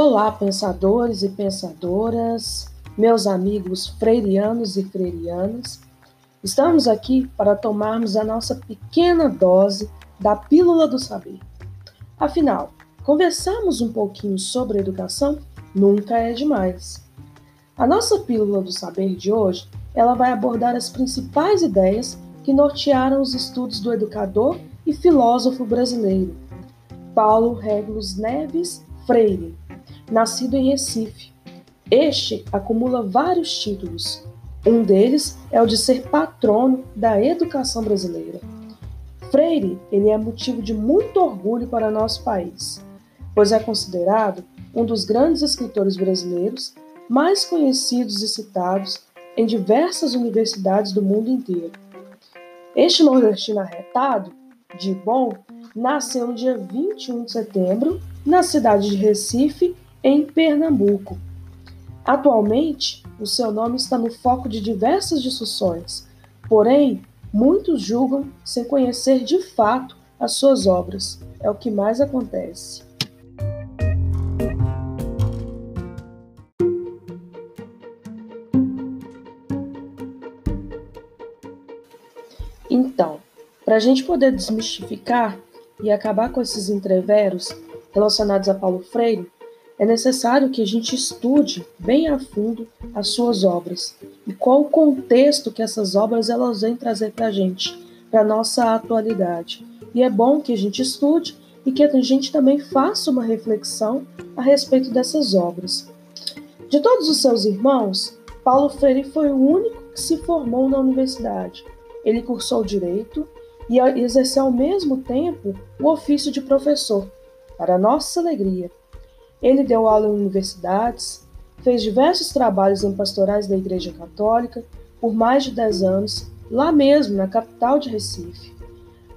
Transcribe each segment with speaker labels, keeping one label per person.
Speaker 1: Olá, pensadores e pensadoras, meus amigos freirianos e freirianas. Estamos aqui para tomarmos a nossa pequena dose da pílula do saber. Afinal, conversarmos um pouquinho sobre educação nunca é demais. A nossa pílula do saber de hoje, ela vai abordar as principais ideias que nortearam os estudos do educador e filósofo brasileiro, Paulo Regulus Neves Freire nascido em Recife. Este acumula vários títulos. Um deles é o de ser patrono da educação brasileira. Freire, ele é motivo de muito orgulho para nosso país, pois é considerado um dos grandes escritores brasileiros mais conhecidos e citados em diversas universidades do mundo inteiro. Este nordestino arretado, de bom, nasceu no dia 21 de setembro, na cidade de Recife, em Pernambuco. Atualmente, o seu nome está no foco de diversas discussões, porém, muitos julgam sem conhecer de fato as suas obras. É o que mais acontece. Então, para a gente poder desmistificar e acabar com esses entreveros relacionados a Paulo Freire, é necessário que a gente estude bem a fundo as suas obras e qual o contexto que essas obras elas vêm trazer para a gente, para a nossa atualidade. E é bom que a gente estude e que a gente também faça uma reflexão a respeito dessas obras. De todos os seus irmãos, Paulo Freire foi o único que se formou na universidade. Ele cursou direito e exerceu ao mesmo tempo o ofício de professor. Para nossa alegria, ele deu aula em universidades, fez diversos trabalhos em pastorais da Igreja Católica por mais de 10 anos, lá mesmo, na capital de Recife.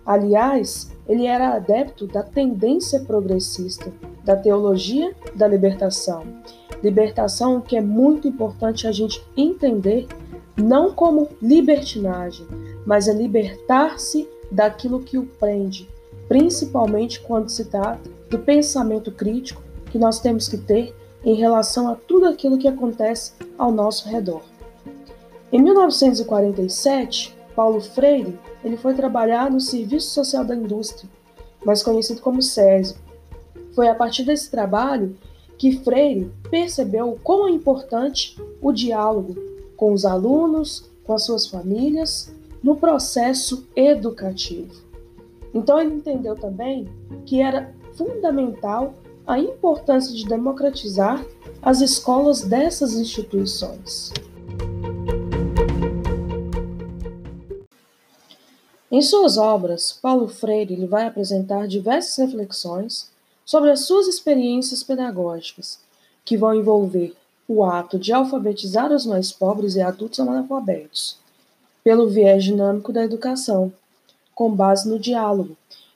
Speaker 1: Aliás, ele era adepto da tendência progressista, da teologia da libertação. Libertação que é muito importante a gente entender, não como libertinagem, mas é libertar-se daquilo que o prende, principalmente quando se trata do pensamento crítico que nós temos que ter em relação a tudo aquilo que acontece ao nosso redor. Em 1947, Paulo Freire ele foi trabalhar no Serviço Social da Indústria, mais conhecido como SESI. Foi a partir desse trabalho que Freire percebeu quão é importante o diálogo com os alunos, com as suas famílias, no processo educativo. Então ele entendeu também que era fundamental a importância de democratizar as escolas dessas instituições. Em suas obras, Paulo Freire vai apresentar diversas reflexões sobre as suas experiências pedagógicas, que vão envolver o ato de alfabetizar os mais pobres e adultos analfabetos, pelo viés dinâmico da educação, com base no diálogo.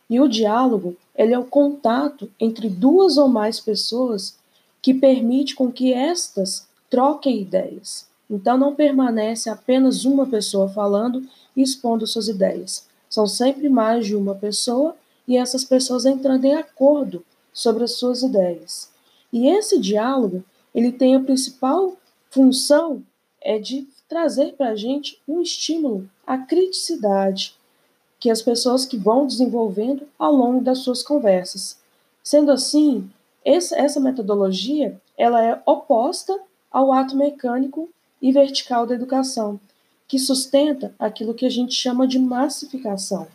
Speaker 1: E o diálogo ele é o contato entre duas ou mais pessoas que permite com que estas troquem ideias. Então não permanece apenas uma pessoa falando e expondo suas ideias. São sempre mais de uma pessoa e essas pessoas entrando em acordo sobre as suas ideias. E esse diálogo, ele tem a principal função é de trazer para a gente um estímulo à criticidade, que as pessoas que vão desenvolvendo ao longo das suas conversas. Sendo assim, essa metodologia ela é oposta ao ato mecânico e vertical da educação, que sustenta aquilo que a gente chama de massificação.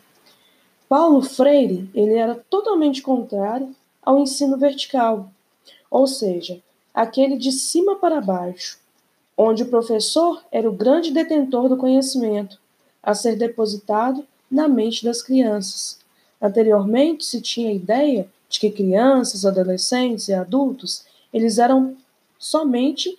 Speaker 1: Paulo Freire ele era totalmente contrário ao ensino vertical, ou seja, aquele de cima para baixo, onde o professor era o grande detentor do conhecimento a ser depositado na mente das crianças. Anteriormente se tinha a ideia de que crianças, adolescentes e adultos, eles eram somente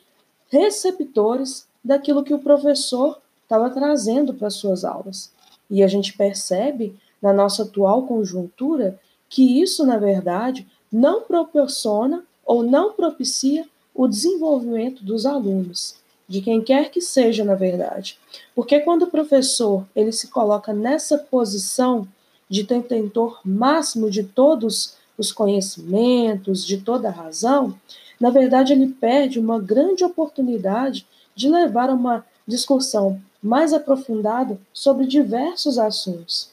Speaker 1: receptores daquilo que o professor estava trazendo para suas aulas. E a gente percebe na nossa atual conjuntura que isso, na verdade, não proporciona ou não propicia o desenvolvimento dos alunos de quem quer que seja, na verdade. Porque quando o professor ele se coloca nessa posição de detentor máximo de todos os conhecimentos, de toda a razão, na verdade, ele perde uma grande oportunidade de levar uma discussão mais aprofundada sobre diversos assuntos.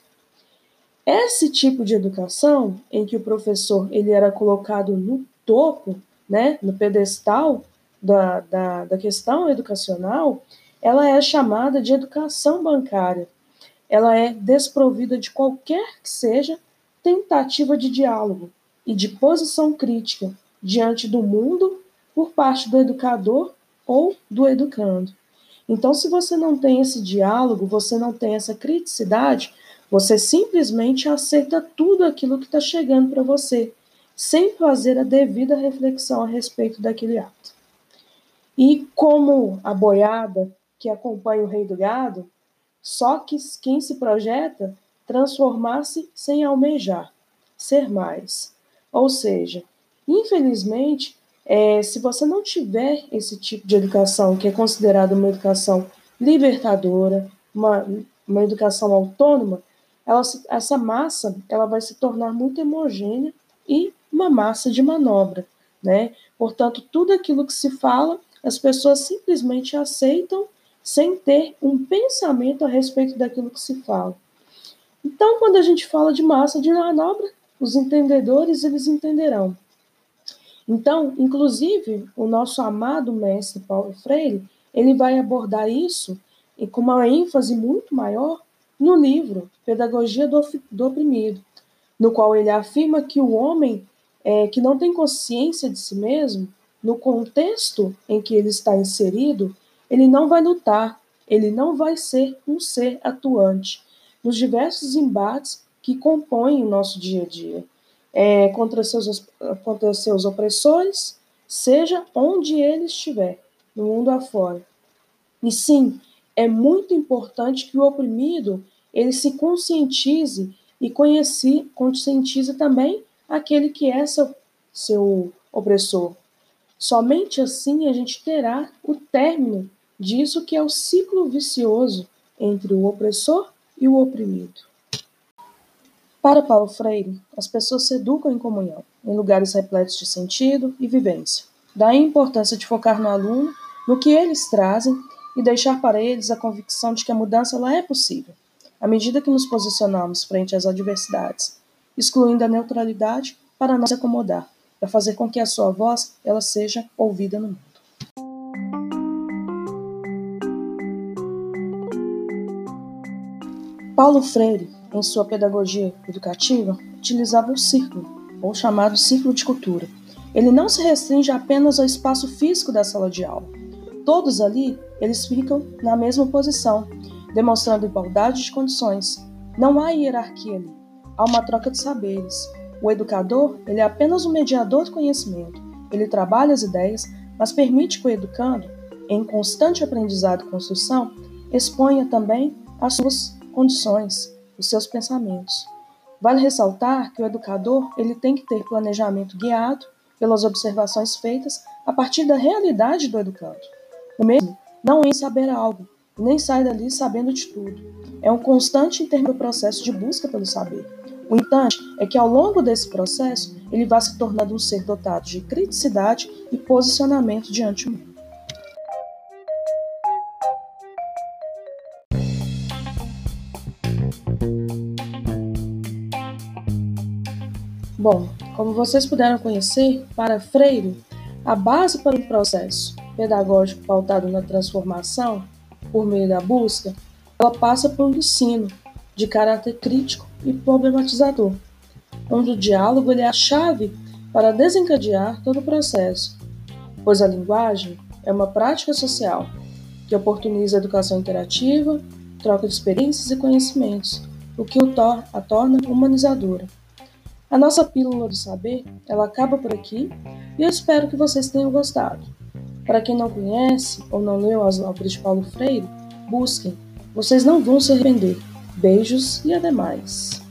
Speaker 1: Esse tipo de educação, em que o professor ele era colocado no topo, né, no pedestal da, da, da questão educacional, ela é chamada de educação bancária. Ela é desprovida de qualquer que seja tentativa de diálogo e de posição crítica diante do mundo por parte do educador ou do educando. Então, se você não tem esse diálogo, você não tem essa criticidade, você simplesmente aceita tudo aquilo que está chegando para você, sem fazer a devida reflexão a respeito daquele ato. E como a boiada que acompanha o rei do gado, só que quem se projeta transformar-se sem almejar, ser mais. Ou seja, infelizmente, é, se você não tiver esse tipo de educação, que é considerada uma educação libertadora, uma, uma educação autônoma, ela, essa massa ela vai se tornar muito homogênea e uma massa de manobra. Né? Portanto, tudo aquilo que se fala, as pessoas simplesmente aceitam sem ter um pensamento a respeito daquilo que se fala. Então, quando a gente fala de massa de manobra, os entendedores eles entenderão. Então, inclusive, o nosso amado mestre Paulo Freire, ele vai abordar isso e com uma ênfase muito maior no livro Pedagogia do, do Oprimido, no qual ele afirma que o homem é, que não tem consciência de si mesmo, no contexto em que ele está inserido, ele não vai lutar, ele não vai ser um ser atuante nos diversos embates que compõem o nosso dia a dia, é, contra, seus, contra seus opressores, seja onde ele estiver, no mundo afora. E sim, é muito importante que o oprimido ele se conscientize e conhece, conscientize também aquele que é seu, seu opressor. Somente assim a gente terá o término disso que é o ciclo vicioso entre o opressor e o oprimido. Para Paulo Freire, as pessoas se educam em comunhão, em lugares repletos de sentido e vivência. Daí a importância de focar no aluno, no que eles trazem e deixar para eles a convicção de que a mudança ela é possível, à medida que nos posicionamos frente às adversidades, excluindo a neutralidade para nos acomodar, para fazer com que a sua voz ela seja ouvida no mundo. Paulo Freire, em sua pedagogia educativa, utilizava o círculo, ou chamado círculo de cultura. Ele não se restringe apenas ao espaço físico da sala de aula. Todos ali, eles ficam na mesma posição, demonstrando igualdade de condições. Não há hierarquia ali, há uma troca de saberes. O educador, ele é apenas um mediador de conhecimento. Ele trabalha as ideias, mas permite que o educando, em constante aprendizado e construção, exponha também as suas condições, os seus pensamentos. Vale ressaltar que o educador ele tem que ter planejamento guiado pelas observações feitas a partir da realidade do educando. O mesmo não é saber algo, nem sai dali sabendo de tudo. É um constante interno processo de busca pelo saber. O importante é que ao longo desse processo ele vá se tornando um ser dotado de criticidade e posicionamento diante do mundo. Bom, como vocês puderam conhecer, para Freire, a base para um processo pedagógico pautado na transformação, por meio da busca, ela passa um ensino de caráter crítico e problematizador, onde o diálogo é a chave para desencadear todo o processo, pois a linguagem é uma prática social que oportuniza a educação interativa, troca de experiências e conhecimentos, o que a torna humanizadora. A nossa pílula do saber, ela acaba por aqui e eu espero que vocês tenham gostado. Para quem não conhece ou não leu as obras de Paulo Freire, busquem, vocês não vão se arrepender. Beijos e ademais.